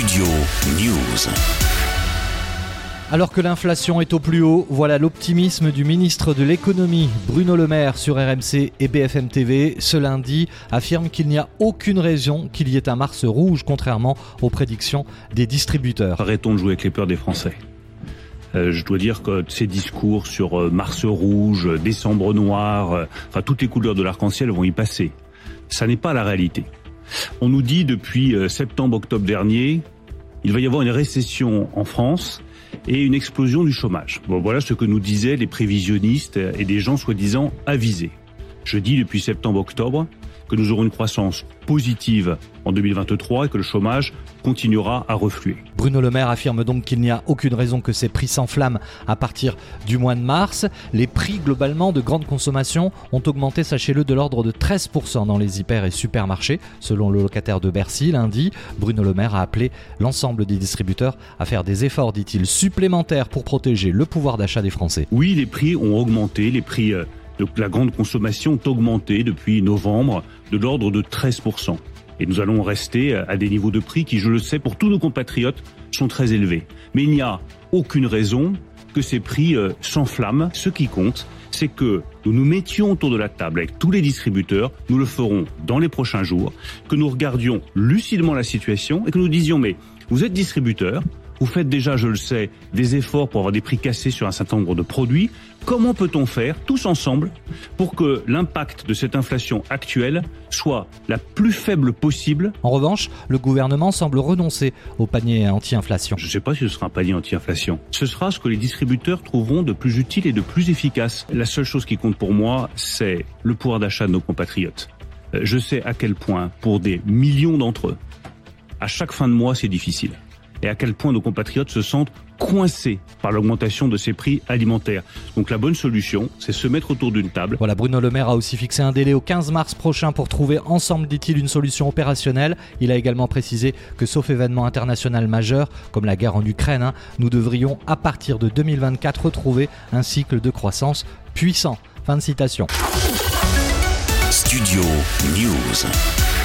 Studio News. Alors que l'inflation est au plus haut, voilà l'optimisme du ministre de l'économie Bruno Le Maire sur RMC et BFM TV ce lundi affirme qu'il n'y a aucune raison qu'il y ait un Mars rouge contrairement aux prédictions des distributeurs. Arrêtons de jouer avec les peurs des Français. Euh, je dois dire que ces discours sur euh, Mars rouge, décembre noir, euh, enfin toutes les couleurs de l'arc-en-ciel vont y passer. Ça n'est pas la réalité. On nous dit depuis septembre-octobre dernier, il va y avoir une récession en France et une explosion du chômage. Bon, voilà ce que nous disaient les prévisionnistes et des gens soi-disant avisés. Je dis depuis septembre-octobre que nous aurons une croissance positive en 2023 et que le chômage continuera à refluer. Bruno Le Maire affirme donc qu'il n'y a aucune raison que ces prix s'enflamment à partir du mois de mars. Les prix globalement de grande consommation ont augmenté, sachez-le, de l'ordre de 13% dans les hyper et supermarchés, selon le locataire de Bercy lundi. Bruno Le Maire a appelé l'ensemble des distributeurs à faire des efforts, dit-il, supplémentaires pour protéger le pouvoir d'achat des Français. Oui, les prix ont augmenté, les prix euh, la grande consommation ont augmenté depuis novembre de l'ordre de 13%. Et nous allons rester à des niveaux de prix qui, je le sais, pour tous nos compatriotes, sont très élevés. Mais il n'y a aucune raison que ces prix euh, s'enflamment. Ce qui compte, c'est que nous nous mettions autour de la table avec tous les distributeurs, nous le ferons dans les prochains jours, que nous regardions lucidement la situation et que nous disions mais vous êtes distributeur, vous faites déjà, je le sais, des efforts pour avoir des prix cassés sur un certain nombre de produits. Comment peut-on faire, tous ensemble, pour que l'impact de cette inflation actuelle soit la plus faible possible? En revanche, le gouvernement semble renoncer au panier anti-inflation. Je ne sais pas si ce sera un panier anti-inflation. Ce sera ce que les distributeurs trouveront de plus utile et de plus efficace. La seule chose qui compte pour moi, c'est le pouvoir d'achat de nos compatriotes. Euh, je sais à quel point, pour des millions d'entre eux, à chaque fin de mois, c'est difficile et à quel point nos compatriotes se sentent coincés par l'augmentation de ces prix alimentaires. Donc la bonne solution, c'est se mettre autour d'une table. Voilà, Bruno Le Maire a aussi fixé un délai au 15 mars prochain pour trouver ensemble, dit-il, une solution opérationnelle. Il a également précisé que sauf événement international majeur, comme la guerre en Ukraine, hein, nous devrions à partir de 2024 retrouver un cycle de croissance puissant. Fin de citation. Studio News.